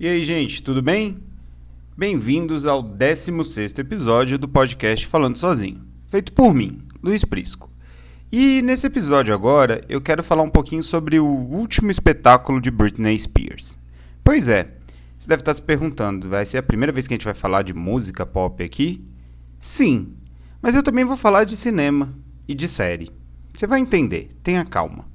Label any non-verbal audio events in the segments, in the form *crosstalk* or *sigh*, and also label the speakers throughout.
Speaker 1: E aí, gente, tudo bem? Bem-vindos ao 16º episódio do podcast Falando Sozinho, feito por mim, Luiz Prisco. E nesse episódio agora, eu quero falar um pouquinho sobre o último espetáculo de Britney Spears. Pois é, você deve estar se perguntando, vai ser a primeira vez que a gente vai falar de música pop aqui? Sim, mas eu também vou falar de cinema e de série. Você vai entender, tenha calma.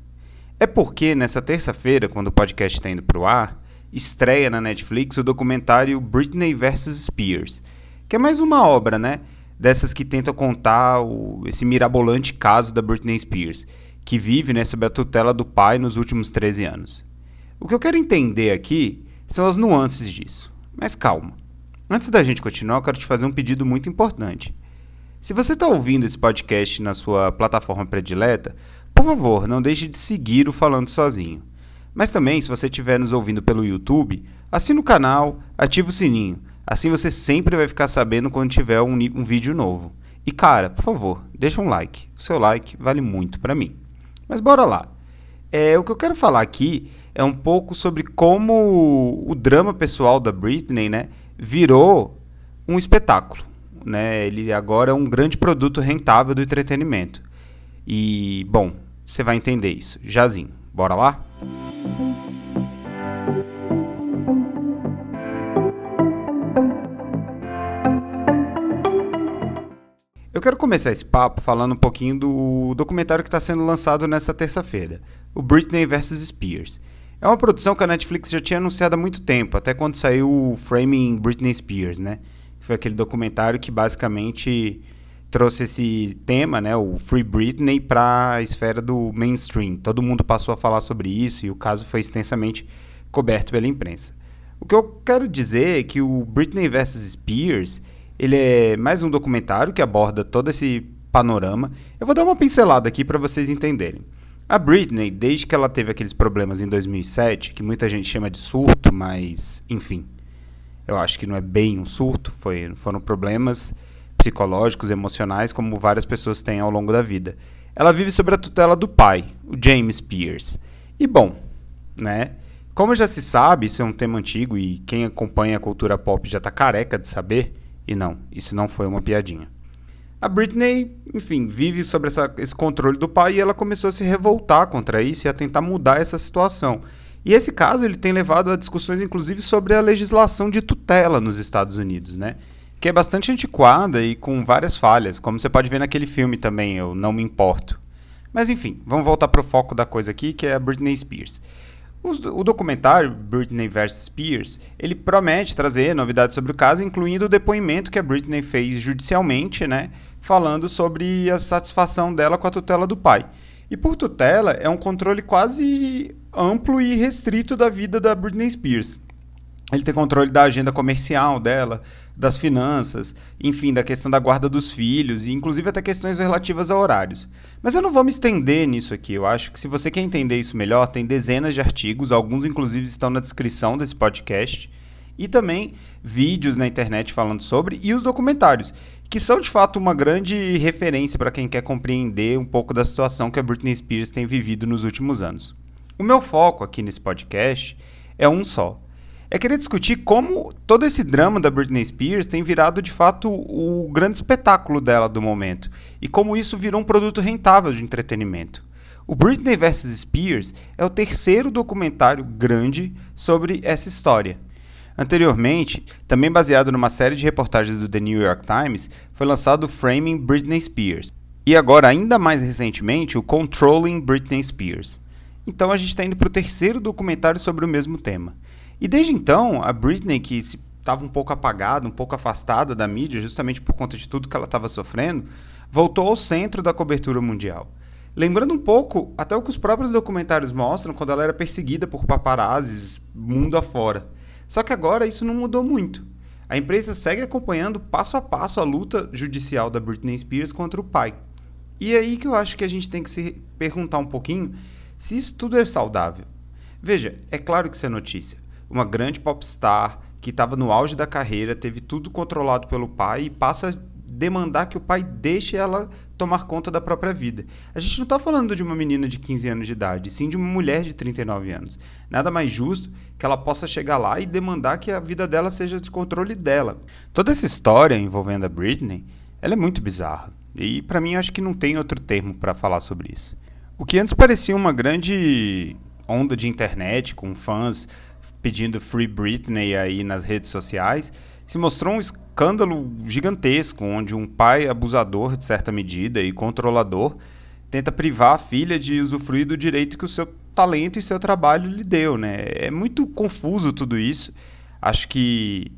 Speaker 1: É porque nessa terça-feira, quando o podcast está indo para o ar, estreia na Netflix o documentário Britney vs Spears, que é mais uma obra, né? Dessas que tentam contar o, esse mirabolante caso da Britney Spears, que vive né, sob a tutela do pai nos últimos 13 anos. O que eu quero entender aqui são as nuances disso. Mas calma. Antes da gente continuar, eu quero te fazer um pedido muito importante. Se você está ouvindo esse podcast na sua plataforma predileta, por favor, não deixe de seguir o Falando Sozinho. Mas também, se você estiver nos ouvindo pelo YouTube, assine o canal, ative o sininho. Assim você sempre vai ficar sabendo quando tiver um, um vídeo novo. E cara, por favor, deixa um like. O seu like vale muito para mim. Mas bora lá. É, o que eu quero falar aqui é um pouco sobre como o drama pessoal da Britney, né, virou um espetáculo, né? Ele agora é um grande produto rentável do entretenimento. E, bom, você vai entender isso. Jazinho. Bora lá? Eu quero começar esse papo falando um pouquinho do documentário que está sendo lançado nesta terça-feira, o Britney vs Spears. É uma produção que a Netflix já tinha anunciado há muito tempo, até quando saiu o Framing Britney Spears, né? Foi aquele documentário que basicamente trouxe esse tema, né, o Free Britney, para a esfera do mainstream. Todo mundo passou a falar sobre isso e o caso foi extensamente coberto pela imprensa. O que eu quero dizer é que o Britney vs Spears ele é mais um documentário que aborda todo esse panorama. Eu vou dar uma pincelada aqui para vocês entenderem. A Britney, desde que ela teve aqueles problemas em 2007, que muita gente chama de surto, mas enfim, eu acho que não é bem um surto, foi, foram problemas psicológicos, emocionais, como várias pessoas têm ao longo da vida. Ela vive sob a tutela do pai, o James Pierce. E bom, né? Como já se sabe, isso é um tema antigo e quem acompanha a cultura pop já está careca de saber. E não, isso não foi uma piadinha. A Britney, enfim, vive sob essa, esse controle do pai e ela começou a se revoltar contra isso e a tentar mudar essa situação. E esse caso ele tem levado a discussões, inclusive, sobre a legislação de tutela nos Estados Unidos, né? Que é bastante antiquada e com várias falhas, como você pode ver naquele filme também, Eu Não Me Importo. Mas enfim, vamos voltar para o foco da coisa aqui, que é a Britney Spears. O, documentário Britney vs Spears, ele promete trazer novidades sobre o caso, incluindo o depoimento que a Britney fez judicialmente, né, falando sobre a satisfação dela com a tutela do pai. E por tutela é um controle quase amplo e restrito da vida da Britney Spears. Ele tem controle da agenda comercial dela, das finanças, enfim, da questão da guarda dos filhos e inclusive até questões relativas a horários. Mas eu não vou me estender nisso aqui. Eu acho que se você quer entender isso melhor, tem dezenas de artigos, alguns inclusive estão na descrição desse podcast, e também vídeos na internet falando sobre e os documentários, que são de fato uma grande referência para quem quer compreender um pouco da situação que a Britney Spears tem vivido nos últimos anos. O meu foco aqui nesse podcast é um só é querer discutir como todo esse drama da Britney Spears tem virado de fato o grande espetáculo dela do momento e como isso virou um produto rentável de entretenimento. O Britney vs Spears é o terceiro documentário grande sobre essa história. Anteriormente, também baseado numa série de reportagens do The New York Times, foi lançado Framing Britney Spears. E agora, ainda mais recentemente, o Controlling Britney Spears. Então a gente está indo para o terceiro documentário sobre o mesmo tema. E desde então, a Britney, que estava um pouco apagada, um pouco afastada da mídia, justamente por conta de tudo que ela estava sofrendo, voltou ao centro da cobertura mundial. Lembrando um pouco até o que os próprios documentários mostram quando ela era perseguida por paparazzis mundo afora. Só que agora isso não mudou muito. A empresa segue acompanhando passo a passo a luta judicial da Britney Spears contra o pai. E é aí que eu acho que a gente tem que se perguntar um pouquinho se isso tudo é saudável. Veja, é claro que isso é notícia uma grande popstar que estava no auge da carreira, teve tudo controlado pelo pai e passa a demandar que o pai deixe ela tomar conta da própria vida. A gente não está falando de uma menina de 15 anos de idade, sim de uma mulher de 39 anos. Nada mais justo que ela possa chegar lá e demandar que a vida dela seja de controle dela. Toda essa história envolvendo a Britney, ela é muito bizarra. E para mim acho que não tem outro termo para falar sobre isso. O que antes parecia uma grande onda de internet com fãs pedindo Free Britney aí nas redes sociais, se mostrou um escândalo gigantesco, onde um pai abusador de certa medida e controlador tenta privar a filha de usufruir do direito que o seu talento e seu trabalho lhe deu, né? É muito confuso tudo isso. Acho que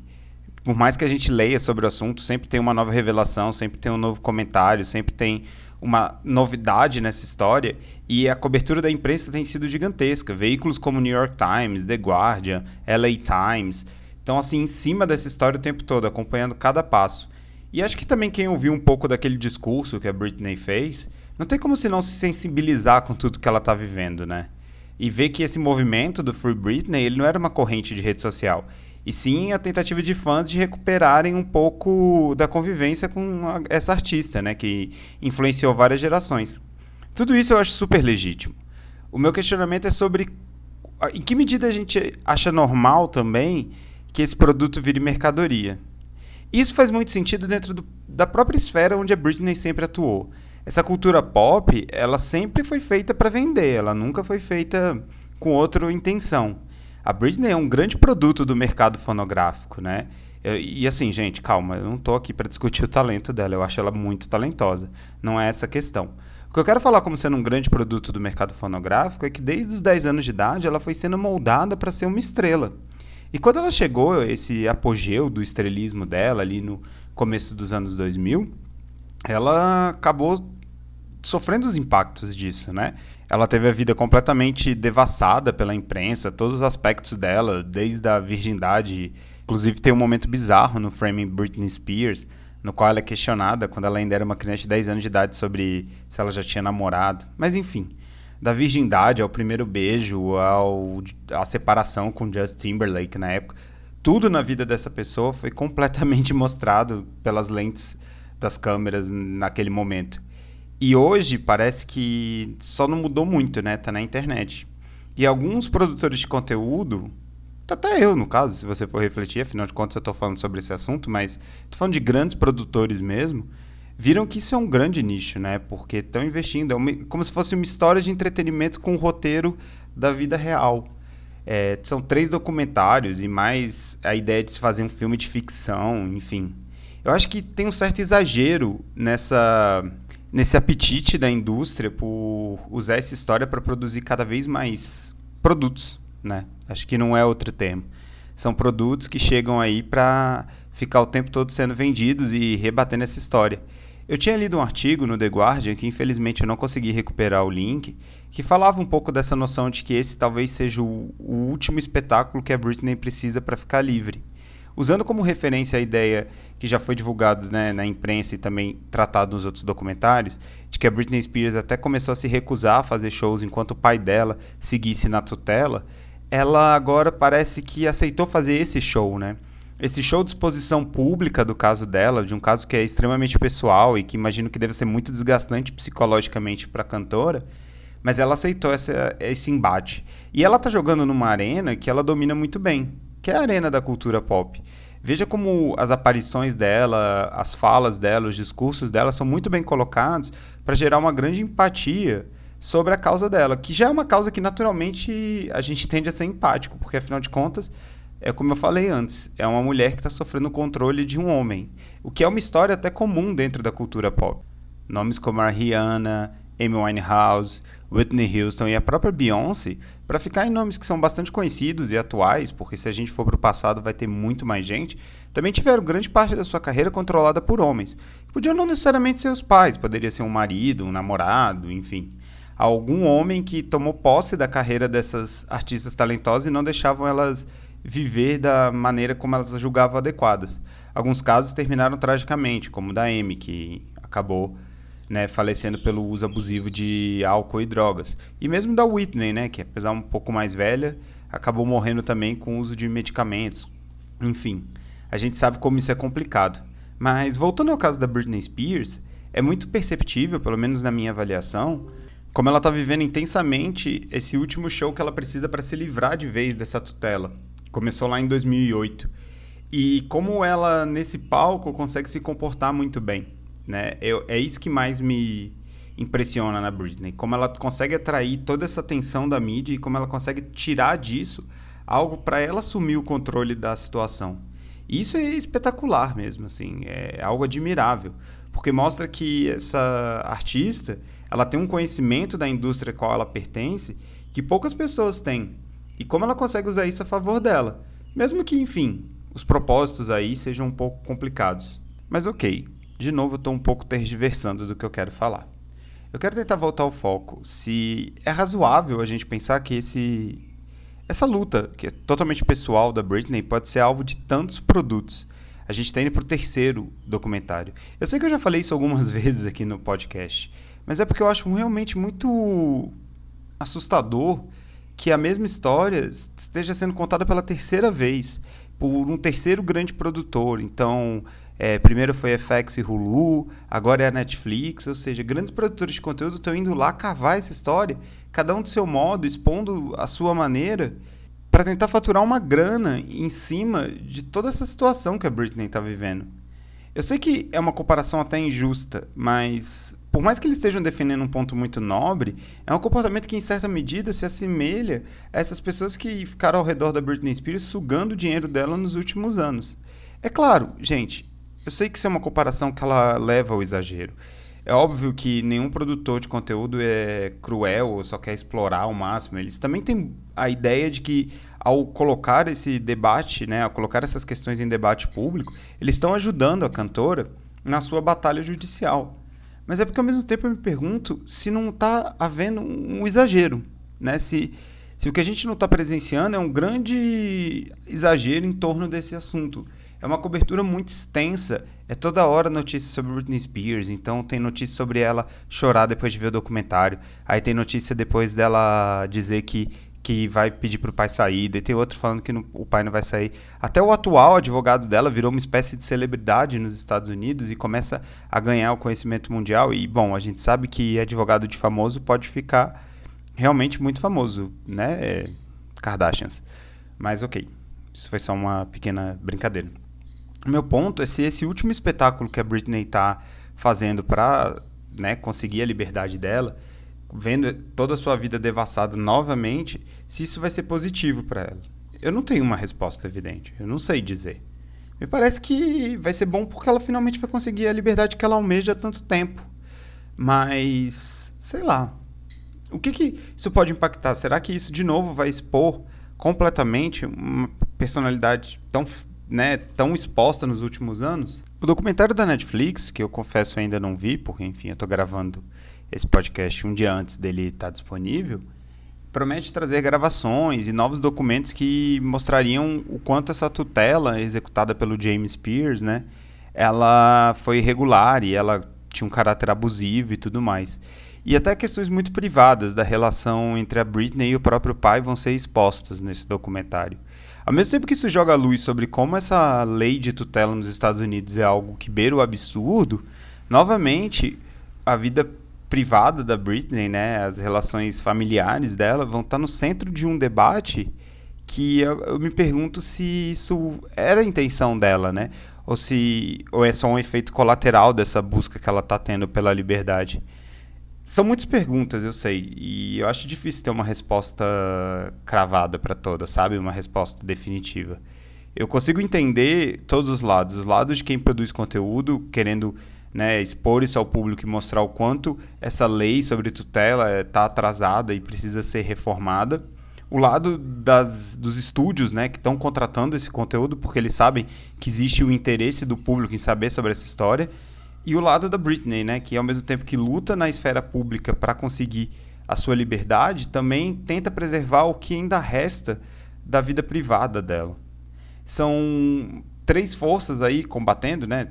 Speaker 1: por mais que a gente leia sobre o assunto, sempre tem uma nova revelação, sempre tem um novo comentário, sempre tem uma novidade nessa história e a cobertura da imprensa tem sido gigantesca. Veículos como New York Times, The Guardian, LA Times, estão assim em cima dessa história o tempo todo, acompanhando cada passo. E acho que também quem ouviu um pouco daquele discurso que a Britney fez, não tem como se não se sensibilizar com tudo que ela está vivendo, né? E ver que esse movimento do Free Britney, ele não era uma corrente de rede social e sim a tentativa de fãs de recuperarem um pouco da convivência com essa artista, né, que influenciou várias gerações. Tudo isso eu acho super legítimo. O meu questionamento é sobre em que medida a gente acha normal também que esse produto vire mercadoria. Isso faz muito sentido dentro do, da própria esfera onde a Britney sempre atuou. Essa cultura pop, ela sempre foi feita para vender, ela nunca foi feita com outra intenção a Britney é um grande produto do mercado fonográfico, né? E, assim, gente, calma, eu não estou aqui para discutir o talento dela, eu acho ela muito talentosa. Não é essa a questão. O que eu quero falar como sendo um grande produto do mercado fonográfico é que desde os 10 anos de idade ela foi sendo moldada para ser uma estrela. E quando ela chegou, esse apogeu do estrelismo dela ali no começo dos anos 2000, ela acabou sofrendo os impactos disso, né? Ela teve a vida completamente devassada pela imprensa, todos os aspectos dela, desde a virgindade. Inclusive, tem um momento bizarro no framing Britney Spears, no qual ela é questionada quando ela ainda era uma criança de 10 anos de idade sobre se ela já tinha namorado. Mas enfim, da virgindade ao primeiro beijo, ao a separação com Justin Timberlake na época, tudo na vida dessa pessoa foi completamente *laughs* mostrado pelas lentes das câmeras naquele momento. E hoje parece que só não mudou muito, né? Tá na internet. E alguns produtores de conteúdo, até eu no caso, se você for refletir, afinal de contas eu tô falando sobre esse assunto, mas tô falando de grandes produtores mesmo, viram que isso é um grande nicho, né? Porque estão investindo, é uma, como se fosse uma história de entretenimento com um roteiro da vida real. É, são três documentários e mais a ideia de se fazer um filme de ficção, enfim. Eu acho que tem um certo exagero nessa nesse apetite da indústria por usar essa história para produzir cada vez mais produtos, né? Acho que não é outro termo. São produtos que chegam aí para ficar o tempo todo sendo vendidos e rebatendo essa história. Eu tinha lido um artigo no The Guardian, que infelizmente eu não consegui recuperar o link, que falava um pouco dessa noção de que esse talvez seja o, o último espetáculo que a Britney precisa para ficar livre. Usando como referência a ideia que já foi divulgado né, na imprensa e também tratado nos outros documentários, de que a Britney Spears até começou a se recusar a fazer shows enquanto o pai dela seguisse na tutela, ela agora parece que aceitou fazer esse show, né? Esse show de exposição pública do caso dela, de um caso que é extremamente pessoal e que imagino que deve ser muito desgastante psicologicamente para a cantora, mas ela aceitou essa, esse embate. E ela tá jogando numa arena que ela domina muito bem que é a arena da cultura pop. Veja como as aparições dela, as falas dela, os discursos dela são muito bem colocados para gerar uma grande empatia sobre a causa dela, que já é uma causa que naturalmente a gente *laughs* tende a ser empático, porque afinal de contas, é como eu falei antes, é uma mulher que está sofrendo o controle de um homem, o que é uma história até comum dentro da cultura pop. Nomes como a Rihanna, Amy Winehouse, Whitney Houston e a própria Beyoncé para ficar em nomes que são bastante conhecidos e atuais, porque se a gente for para o passado vai ter muito mais gente, também tiveram grande parte da sua carreira controlada por homens. Podiam não necessariamente ser os pais, poderia ser um marido, um namorado, enfim. Algum homem que tomou posse da carreira dessas artistas talentosas e não deixavam elas viver da maneira como elas julgavam adequadas. Alguns casos terminaram tragicamente, como o da Amy, que acabou né, falecendo pelo uso abusivo de álcool e drogas. E mesmo da Whitney, né, que apesar um pouco mais velha, acabou morrendo também com o uso de medicamentos. Enfim, a gente sabe como isso é complicado. Mas voltando ao caso da Britney Spears, é muito perceptível, pelo menos na minha avaliação, como ela está vivendo intensamente esse último show que ela precisa para se livrar de vez dessa tutela. Começou lá em 2008. E como ela, nesse palco, consegue se comportar muito bem. Né? Eu, é isso que mais me impressiona na Britney. Como ela consegue atrair toda essa atenção da mídia e como ela consegue tirar disso algo para ela assumir o controle da situação. Isso é espetacular mesmo, assim, é algo admirável, porque mostra que essa artista ela tem um conhecimento da indústria a qual ela pertence que poucas pessoas têm. E como ela consegue usar isso a favor dela. Mesmo que, enfim, os propósitos aí sejam um pouco complicados. Mas ok, de novo estou um pouco tergiversando do que eu quero falar. Eu quero tentar voltar ao foco. Se é razoável a gente pensar que esse essa luta, que é totalmente pessoal da Britney, pode ser alvo de tantos produtos. A gente está indo para o terceiro documentário. Eu sei que eu já falei isso algumas *laughs* vezes aqui no podcast, mas é porque eu acho realmente muito assustador que a mesma história esteja sendo contada pela terceira vez por um terceiro grande produtor. Então, é, primeiro foi FX e Hulu, agora é a Netflix, ou seja, grandes produtores de conteúdo estão indo lá cavar essa história, cada um do seu modo, expondo a sua maneira, para tentar faturar uma grana em cima de toda essa situação que a Britney está vivendo. Eu sei que é uma comparação até injusta, mas por mais que eles estejam defendendo um ponto muito nobre, é um comportamento que, em certa medida, se assemelha a essas pessoas que ficaram ao redor da Britney Spears sugando o dinheiro dela nos últimos anos. É claro, gente, eu sei que isso é uma comparação que ela leva ao exagero. É óbvio que nenhum produtor de conteúdo é cruel ou só quer explorar ao máximo. Eles também têm a ideia de que, ao colocar esse debate, né, ao colocar essas questões em debate público, eles estão ajudando a cantora na sua batalha judicial. Mas é porque ao mesmo tempo eu me pergunto se não está havendo um exagero, né? Se, se o que a gente não está presenciando é um grande exagero em torno desse assunto. É uma cobertura muito extensa. É toda hora notícia sobre Britney Spears. Então tem notícia sobre ela chorar depois de ver o documentário. Aí tem notícia depois dela dizer que que vai pedir para o pai sair, e tem outro falando que não, o pai não vai sair. Até o atual advogado dela virou uma espécie de celebridade nos Estados Unidos e começa a ganhar o conhecimento mundial. E, bom, a gente sabe que advogado de famoso pode ficar realmente muito famoso, né? Kardashians. Mas, ok, isso foi só uma pequena brincadeira. O meu ponto é se esse último espetáculo que a Britney está fazendo para né, conseguir a liberdade dela vendo toda a sua vida devassada novamente, se isso vai ser positivo para ela. Eu não tenho uma resposta evidente, eu não sei dizer. Me parece que vai ser bom porque ela finalmente vai conseguir a liberdade que ela almeja há tanto tempo. Mas, sei lá. O que, que isso pode impactar? Será que isso de novo vai expor completamente uma personalidade tão, né, tão exposta nos últimos anos? O documentário da Netflix, que eu confesso ainda não vi, porque enfim, eu estou gravando esse podcast um dia antes dele estar tá disponível, promete trazer gravações e novos documentos que mostrariam o quanto essa tutela executada pelo James Pierce, né, ela foi irregular e ela tinha um caráter abusivo e tudo mais. E até questões muito privadas da relação entre a Britney e o próprio pai vão ser expostas nesse documentário. Ao mesmo tempo que isso joga luz sobre como essa lei de tutela nos Estados Unidos é algo que beira o absurdo, novamente a vida privada da Britney, né, as relações familiares dela vão estar no centro de um debate que eu, eu, me pergunto se isso era a intenção dela, né? Ou se ou é só um efeito colateral dessa busca que ela está tendo pela liberdade. São muitas perguntas, eu sei, e eu acho difícil ter uma resposta cravada para todas, sabe? Uma resposta definitiva. Eu consigo entender todos os lados, os lados de quem produz conteúdo querendo né, expor isso ao público e mostrar o quanto essa lei sobre tutela está atrasada e precisa ser reformada. O lado das, dos estúdios né, que estão contratando esse conteúdo porque eles sabem que existe o interesse do público em saber sobre essa história. E o lado da Britney, né, que ao mesmo tempo que luta na esfera pública para conseguir a sua liberdade, também tenta preservar o que ainda resta da vida privada dela. São três forças aí combatendo, né?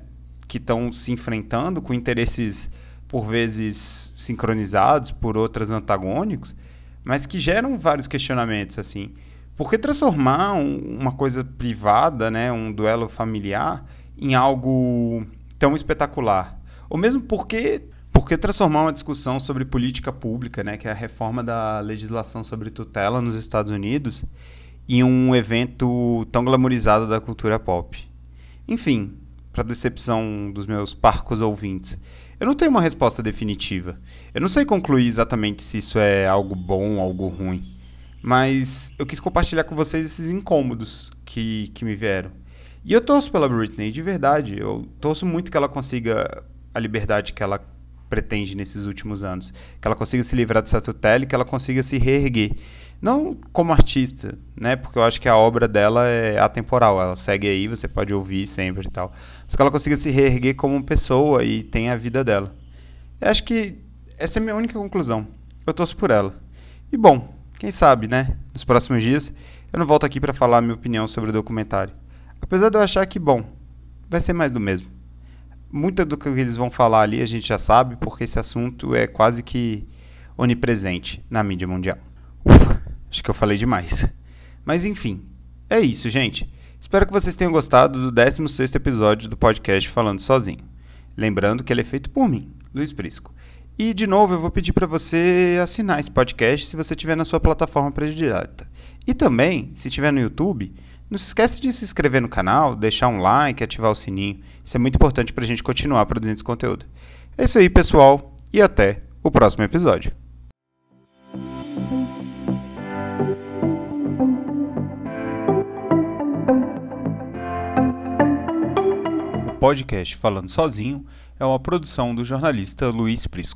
Speaker 1: que estão se enfrentando com interesses por vezes sincronizados, por outras antagônicos, mas que geram vários questionamentos assim. Por que transformar um, uma coisa privada, né, um duelo familiar, em algo tão espetacular? Ou mesmo porque porque transformar uma discussão sobre política pública, né, que é a reforma da legislação sobre tutela nos Estados Unidos, em um evento tão glamorizado da cultura pop? Enfim, para decepção dos meus parcos ouvintes, eu não tenho uma resposta definitiva. Eu não sei concluir exatamente se isso é algo bom ou algo ruim. Mas eu quis compartilhar com vocês esses incômodos que, que me vieram. E eu torço pela Britney, de verdade. Eu torço muito que ela consiga a liberdade que ela pretende nesses últimos anos. Que ela consiga se livrar dessa tutela e que ela consiga se reerguer. Não como artista, né? Porque eu acho que a obra dela é atemporal. Ela segue aí, você pode ouvir sempre e tal. Mas que ela consiga se reerguer como pessoa e tenha a vida dela. Eu acho que essa é a minha única conclusão. Eu torço por ela. E bom, quem sabe, né? Nos próximos dias eu não volto aqui para falar a minha opinião sobre o documentário. Apesar de eu achar que, bom, vai ser mais do mesmo muito do que eles vão falar ali a gente já sabe, porque esse assunto é quase que onipresente na mídia mundial. Ufa, acho que eu falei demais. Mas enfim, é isso, gente. Espero que vocês tenham gostado do 16 episódio do podcast Falando Sozinho. Lembrando que ele é feito por mim, Luiz Prisco. E, de novo, eu vou pedir para você assinar esse podcast se você estiver na sua plataforma predileta. E também, se estiver no YouTube, não se esquece de se inscrever no canal, deixar um like, ativar o sininho. Isso é muito importante para a gente continuar produzindo esse conteúdo. É isso aí, pessoal, e até o próximo episódio. O podcast Falando Sozinho é uma produção do jornalista Luiz Prisco.